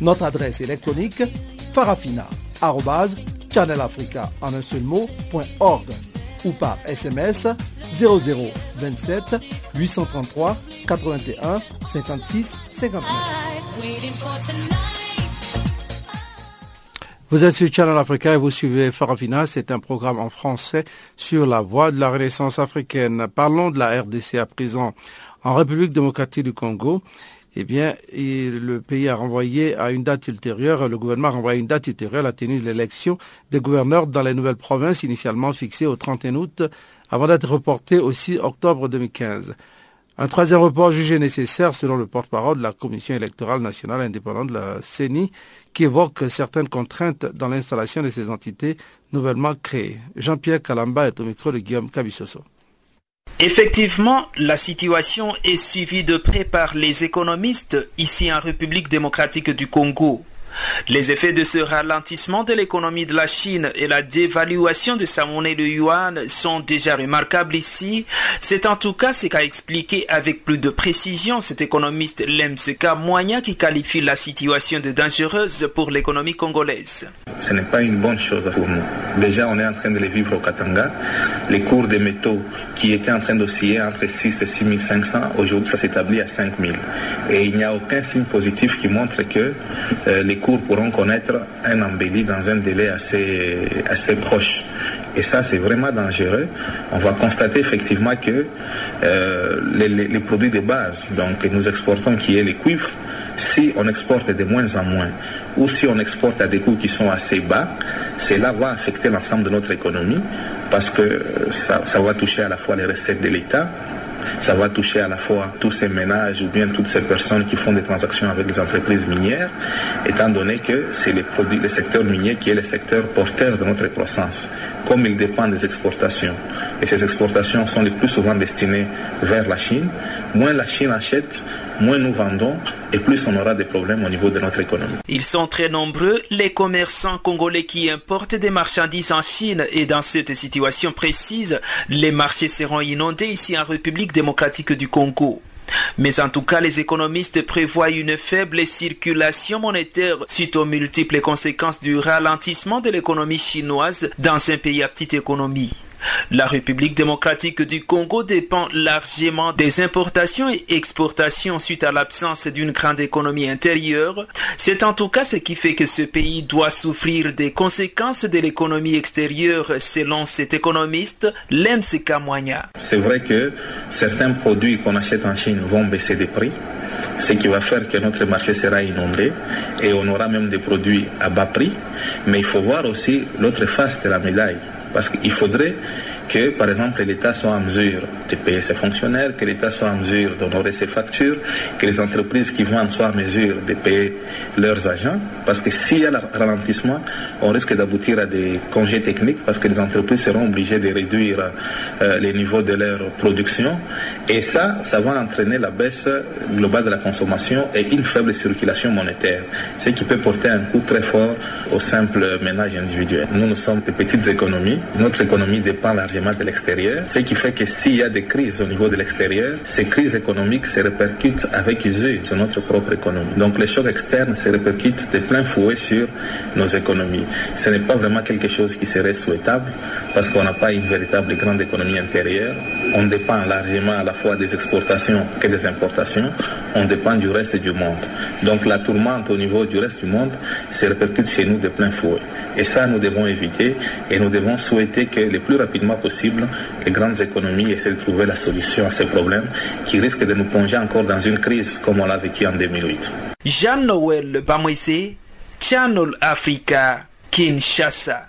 Notre adresse électronique farafina.channelafrica ou par SMS 0027 833 81 56 59. Vous êtes sur Channel Africa et vous suivez Farafina. C'est un programme en français sur la voie de la renaissance africaine. Parlons de la RDC à présent. En République démocratique du Congo, eh bien, le pays a renvoyé à une date ultérieure, le gouvernement a renvoyé à une date ultérieure la tenue de l'élection des gouverneurs dans les nouvelles provinces initialement fixée au 31 août avant d'être reportée au 6 octobre 2015. Un troisième report jugé nécessaire selon le porte-parole de la Commission électorale nationale indépendante de la CENI qui évoque certaines contraintes dans l'installation de ces entités nouvellement créées. Jean-Pierre Kalamba est au micro de Guillaume Cabissoso. Effectivement, la situation est suivie de près par les économistes ici en République démocratique du Congo. Les effets de ce ralentissement de l'économie de la Chine et la dévaluation de sa monnaie de yuan sont déjà remarquables ici. C'est en tout cas ce qu'a expliqué avec plus de précision cet économiste Lemseka Moigna qui qualifie la situation de dangereuse pour l'économie congolaise. Ce n'est pas une bonne chose pour nous. Déjà, on est en train de les vivre au Katanga. Les cours des métaux qui étaient en train d'osciller entre 6 et 6 500, aujourd'hui, ça s'établit à 5 000. Et il n'y a aucun signe positif qui montre que euh, les cours pourront connaître un embelli dans un délai assez, assez proche. Et ça, c'est vraiment dangereux. On va constater effectivement que euh, les, produits de base donc, que nous exportons, qui est les cuivres, si on exporte de moins en moins, ou si on exporte à des coûts qui sont assez bas, cela va affecter l'ensemble de notre économie parce que ça, ça va toucher à la fois les recettes de l'État, ça va toucher à la fois tous ces ménages ou bien toutes ces personnes qui font des transactions avec les entreprises minières, étant donné que c'est le, secteur minier qui est le secteur porteur de notre croissance, comme il dépend des exportations. Et ces exportations sont les plus souvent destinées vers la Chine. Moins la Chine achète, moins nous vendons et plus on aura des problèmes au niveau de notre économie. Ils sont très nombreux, les commerçants congolais qui importent des marchandises en Chine et dans cette situation précise, les marchés seront inondés ici en République démocratique du Congo. Mais en tout cas, les économistes prévoient une faible circulation monétaire suite aux multiples conséquences du ralentissement de l'économie chinoise dans un pays à petite économie. La République démocratique du Congo dépend largement des importations et exportations suite à l'absence d'une grande économie intérieure. C'est en tout cas ce qui fait que ce pays doit souffrir des conséquences de l'économie extérieure selon cet économiste Lemse Kamwanya. C'est vrai que certains produits qu'on achète en Chine vont baisser des prix ce qui va faire que notre marché sera inondé et on aura même des produits à bas prix. Mais il faut voir aussi l'autre face de la médaille. Parce qu'il faudrait que, par exemple, l'État soit en mesure de payer ses fonctionnaires, que l'État soit en mesure d'honorer ses factures, que les entreprises qui vendent soient en mesure de payer leurs agents. Parce que s'il y a un ralentissement, on risque d'aboutir à des congés techniques parce que les entreprises seront obligées de réduire euh, les niveaux de leur production. Et ça, ça va entraîner la baisse globale de la consommation et une faible circulation monétaire, ce qui peut porter un coût très fort aux simples ménages individuels. Nous, nous sommes des petites économies. Notre économie dépend largement de l'extérieur, ce qui fait que s'il y a des crises au niveau de l'extérieur, ces crises économiques se répercutent avec usure sur notre propre économie. Donc les chocs externes se répercutent de plein fouet sur nos économies. Ce n'est pas vraiment quelque chose qui serait souhaitable parce qu'on n'a pas une véritable grande économie intérieure. On dépend largement à la fois des exportations que des importations. On dépend du reste du monde. Donc la tourmente au niveau du reste du monde se répercute chez nous de plein fouet. Et ça, nous devons éviter et nous devons souhaiter que le plus rapidement possible, les grandes économies essaient de trouver la solution à ces problèmes qui risquent de nous plonger encore dans une crise comme on l'a vécu en 2008. Jean-Noël Bamwese, Channel Africa, Kinshasa.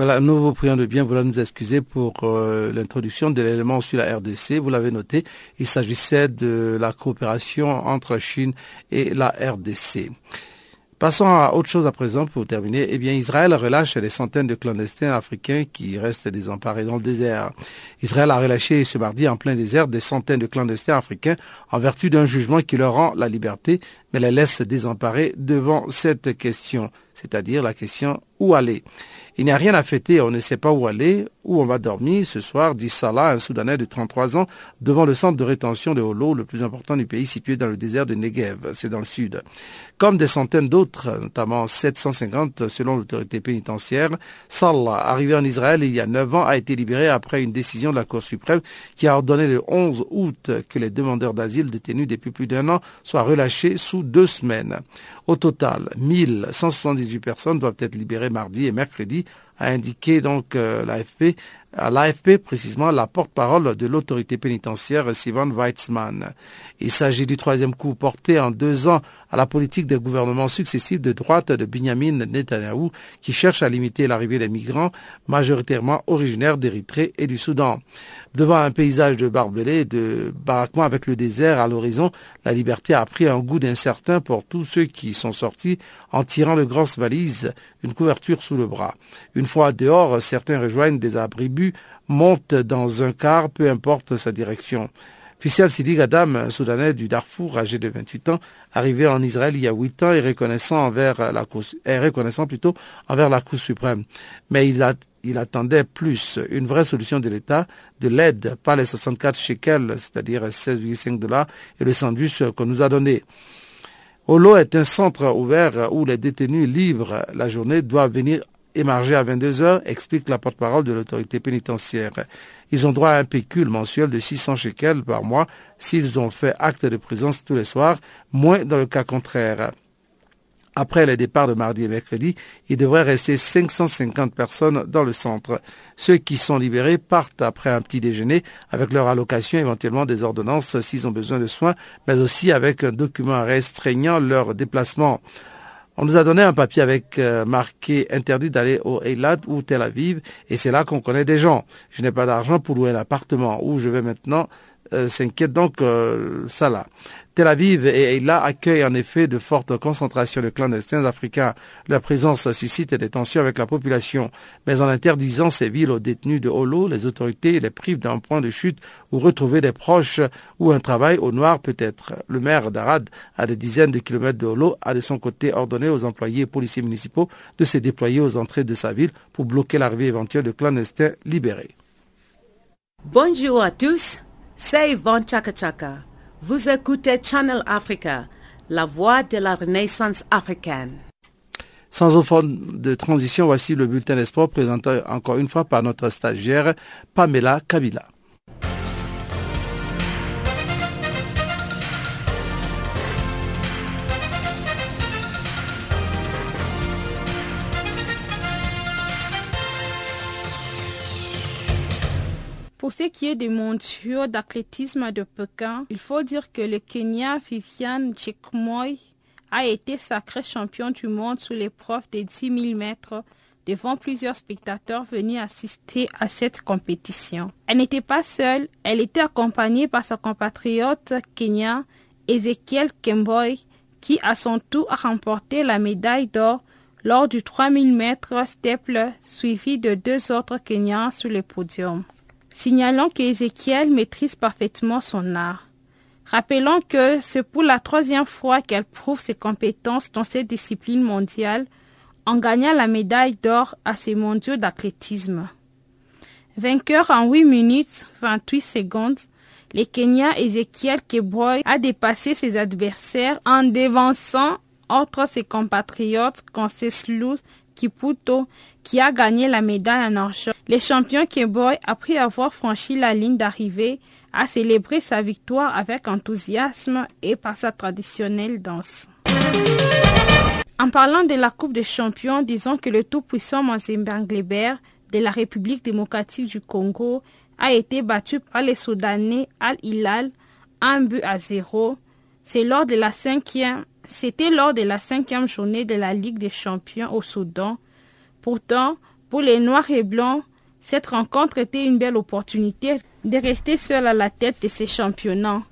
Voilà, nous vous prions de bien vouloir nous excuser pour euh, l'introduction de l'élément sur la RDC. Vous l'avez noté, il s'agissait de la coopération entre la Chine et la RDC. Passons à autre chose à présent pour terminer. Eh bien, Israël relâche des centaines de clandestins africains qui restent désemparés dans le désert. Israël a relâché ce mardi en plein désert des centaines de clandestins africains en vertu d'un jugement qui leur rend la liberté, mais les laisse désemparés devant cette question, c'est-à-dire la question où aller. Il n'y a rien à fêter, on ne sait pas où aller, où on va dormir ce soir, dit Salah, un Soudanais de 33 ans, devant le centre de rétention de Holo, le plus important du pays situé dans le désert de Negev, c'est dans le sud. Comme des centaines d'autres, notamment 750 selon l'autorité pénitentiaire, Salah, arrivé en Israël il y a 9 ans, a été libéré après une décision de la Cour suprême qui a ordonné le 11 août que les demandeurs d'asile détenus depuis plus d'un an soient relâchés sous deux semaines. Au total, 1178 personnes doivent être libérées mardi et mercredi a indiqué donc euh, l'AFP, à l'AFP précisément la porte-parole de l'autorité pénitentiaire Sivan Weitzman. Il s'agit du troisième coup porté en deux ans à la politique des gouvernements successifs de droite de Benjamin Netanyahu qui cherche à limiter l'arrivée des migrants majoritairement originaires d'Érythrée et du Soudan. Devant un paysage de barbelés, de baraquements avec le désert à l'horizon, la liberté a pris un goût d'incertain pour tous ceux qui sont sortis en tirant de grosses valises, une couverture sous le bras. Une fois dehors, certains rejoignent des montent dans un car, peu importe sa direction. Fissel Sidi Gadam, un Soudanais du Darfour, âgé de 28 ans, arrivé en Israël il y a 8 ans et reconnaissant envers la Cour, plutôt envers la Cour suprême. Mais il attendait plus, une vraie solution de l'État, de l'aide, pas les 64 shekels, c'est-à-dire 16,5 dollars, et le sandwich qu'on nous a donné. Olo est un centre ouvert où les détenus libres la journée doivent venir émarger à 22 heures, explique la porte-parole de l'autorité pénitentiaire. Ils ont droit à un pécule mensuel de 600 shekels par mois s'ils ont fait acte de présence tous les soirs, moins dans le cas contraire. Après les départs de mardi et mercredi, il devrait rester 550 personnes dans le centre. Ceux qui sont libérés partent après un petit déjeuner avec leur allocation, éventuellement des ordonnances s'ils ont besoin de soins, mais aussi avec un document restreignant leur déplacement. On nous a donné un papier avec euh, marqué interdit d'aller au Eilat ou Tel Aviv et c'est là qu'on connaît des gens. Je n'ai pas d'argent pour louer un appartement où je vais maintenant euh, s'inquiète donc euh, Salah. Tel Aviv et Eilat accueillent en effet de fortes concentrations de clandestins africains. Leur présence suscite des tensions avec la population. Mais en interdisant ces villes aux détenus de Holo, les autorités les privent d'un point de chute où retrouver des proches ou un travail au noir peut-être. Le maire d'Arad, à des dizaines de kilomètres de Holo, a de son côté ordonné aux employés et policiers municipaux de se déployer aux entrées de sa ville pour bloquer l'arrivée éventuelle de clandestins libérés. Bonjour à tous. C'est Yvonne Chaka Chaka. Vous écoutez Channel Africa, la voix de la renaissance africaine. Sans offre de transition, voici le bulletin des sports présenté encore une fois par notre stagiaire Pamela Kabila. Ce qui est des mondiaux d'athlétisme de Pékin, il faut dire que le Kenya Vivian Chekmoy a été sacré champion du monde sous l'épreuve des 10 000 mètres devant plusieurs spectateurs venus assister à cette compétition. Elle n'était pas seule, elle était accompagnée par sa compatriote Kenya, Ezekiel Kemboy, qui à son tour a remporté la médaille d'or lors du 3000 mètres steple suivi de deux autres Kenyans sur le podium. Signalons qu'Ezekiel maîtrise parfaitement son art. Rappelons que c'est pour la troisième fois qu'elle prouve ses compétences dans cette discipline mondiale en gagnant la médaille d'or à ces mondiaux d'athlétisme. Vainqueur en 8 minutes 28 secondes, le Kenya Ezekiel Keboy a dépassé ses adversaires en dévançant entre ses compatriotes Conseslus Kiputo qui a gagné la médaille en argent. Le champion Keboy, après avoir franchi la ligne d'arrivée, a célébré sa victoire avec enthousiasme et par sa traditionnelle danse. En parlant de la Coupe des champions, disons que le tout-puissant Mazembe de la République démocratique du Congo a été battu par les Soudanais Al-Hilal un but à zéro. C'est lors de la cinquième, c'était lors de la cinquième journée de la Ligue des champions au Soudan. Pourtant, pour les Noirs et Blancs, cette rencontre était une belle opportunité de rester seul à la tête de ces championnats.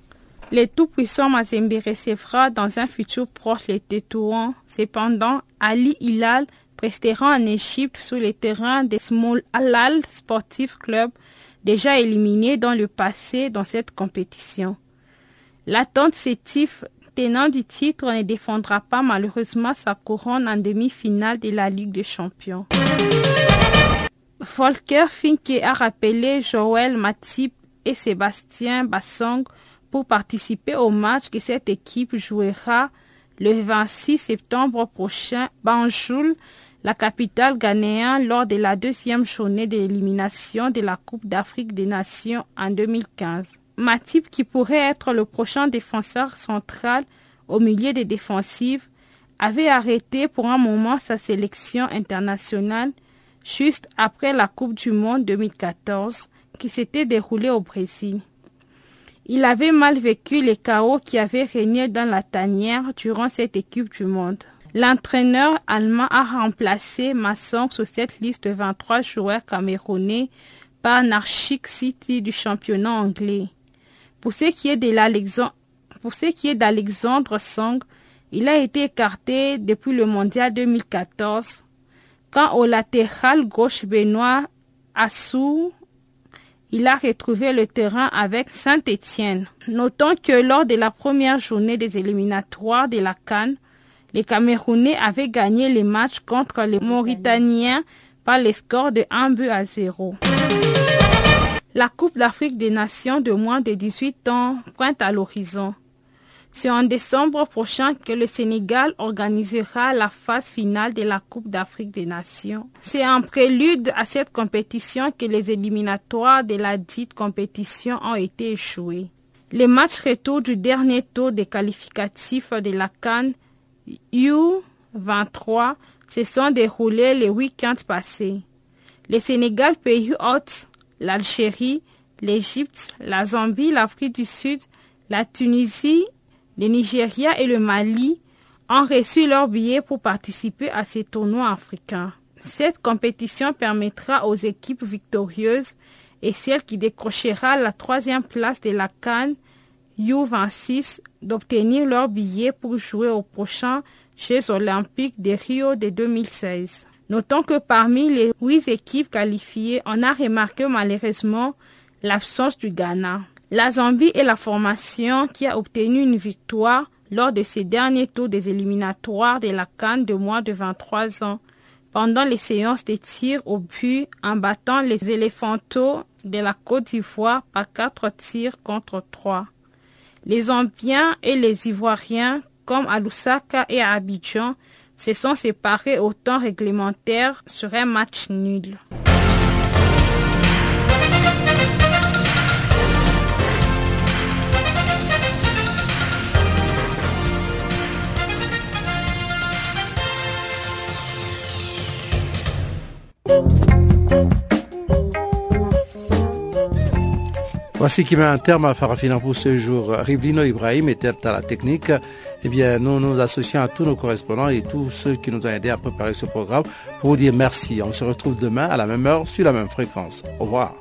Le tout-puissant Mazembe recevra dans un futur proche les Tétouans. Cependant, Ali Hilal restera en Égypte sur les terrains des Small Halal Sportif Club, déjà éliminé dans le passé dans cette compétition. L'attente sétif tenant du titre ne défendra pas malheureusement sa couronne en demi-finale de la Ligue des Champions. Volker Finke a rappelé Joël Matip et Sébastien Bassong pour participer au match que cette équipe jouera le 26 septembre prochain, Banjul, la capitale ghanéenne, lors de la deuxième journée d'élimination de la Coupe d'Afrique des Nations en 2015. Matip, qui pourrait être le prochain défenseur central au milieu des défensives, avait arrêté pour un moment sa sélection internationale juste après la Coupe du Monde 2014 qui s'était déroulée au Brésil. Il avait mal vécu les chaos qui avaient régné dans la tanière durant cette équipe du monde. L'entraîneur allemand a remplacé Masson sur cette liste de 23 joueurs camerounais par Narchik City du championnat anglais. Pour ce qui est d'Alexandre Song, il a été écarté depuis le mondial 2014. Quant au latéral gauche Benoît Assou il a retrouvé le terrain avec Saint-Étienne. Notons que lors de la première journée des éliminatoires de la Cannes, les Camerounais avaient gagné les matchs contre les Mauritaniens par les scores de 1 but à 0. La Coupe d'Afrique des Nations de moins de 18 ans pointe à l'horizon. C'est en décembre prochain que le Sénégal organisera la phase finale de la Coupe d'Afrique des Nations. C'est en prélude à cette compétition que les éliminatoires de la dite compétition ont été échoués. Les matchs retour du dernier tour des qualificatifs de la Cannes U23 se sont déroulés le week-end passé. Le Sénégal, pays hôte, l'Algérie, l'Égypte, la Zambie, l'Afrique du Sud, la Tunisie le Nigeria et le Mali ont reçu leur billet pour participer à ces tournois africains. Cette compétition permettra aux équipes victorieuses et celle qui décrochera la troisième place de la Cannes U26 d'obtenir leur billet pour jouer au prochain Jeux olympiques de Rio de 2016. Notons que parmi les huit équipes qualifiées, on a remarqué malheureusement l'absence du Ghana. La Zambie est la formation qui a obtenu une victoire lors de ces derniers tours des éliminatoires de la Cannes de moins de 23 ans, pendant les séances de tir au but en battant les éléphantaux de la Côte d'Ivoire par quatre tirs contre trois. Les Zambiens et les Ivoiriens, comme à Lusaka et à Abidjan, se sont séparés au temps réglementaire sur un match nul. Voici qui met un terme à Farafina pour ce jour. Riblino Ibrahim était à la technique. Eh bien, nous nous associons à tous nos correspondants et tous ceux qui nous ont aidés à préparer ce programme pour vous dire merci. On se retrouve demain à la même heure sur la même fréquence. Au revoir.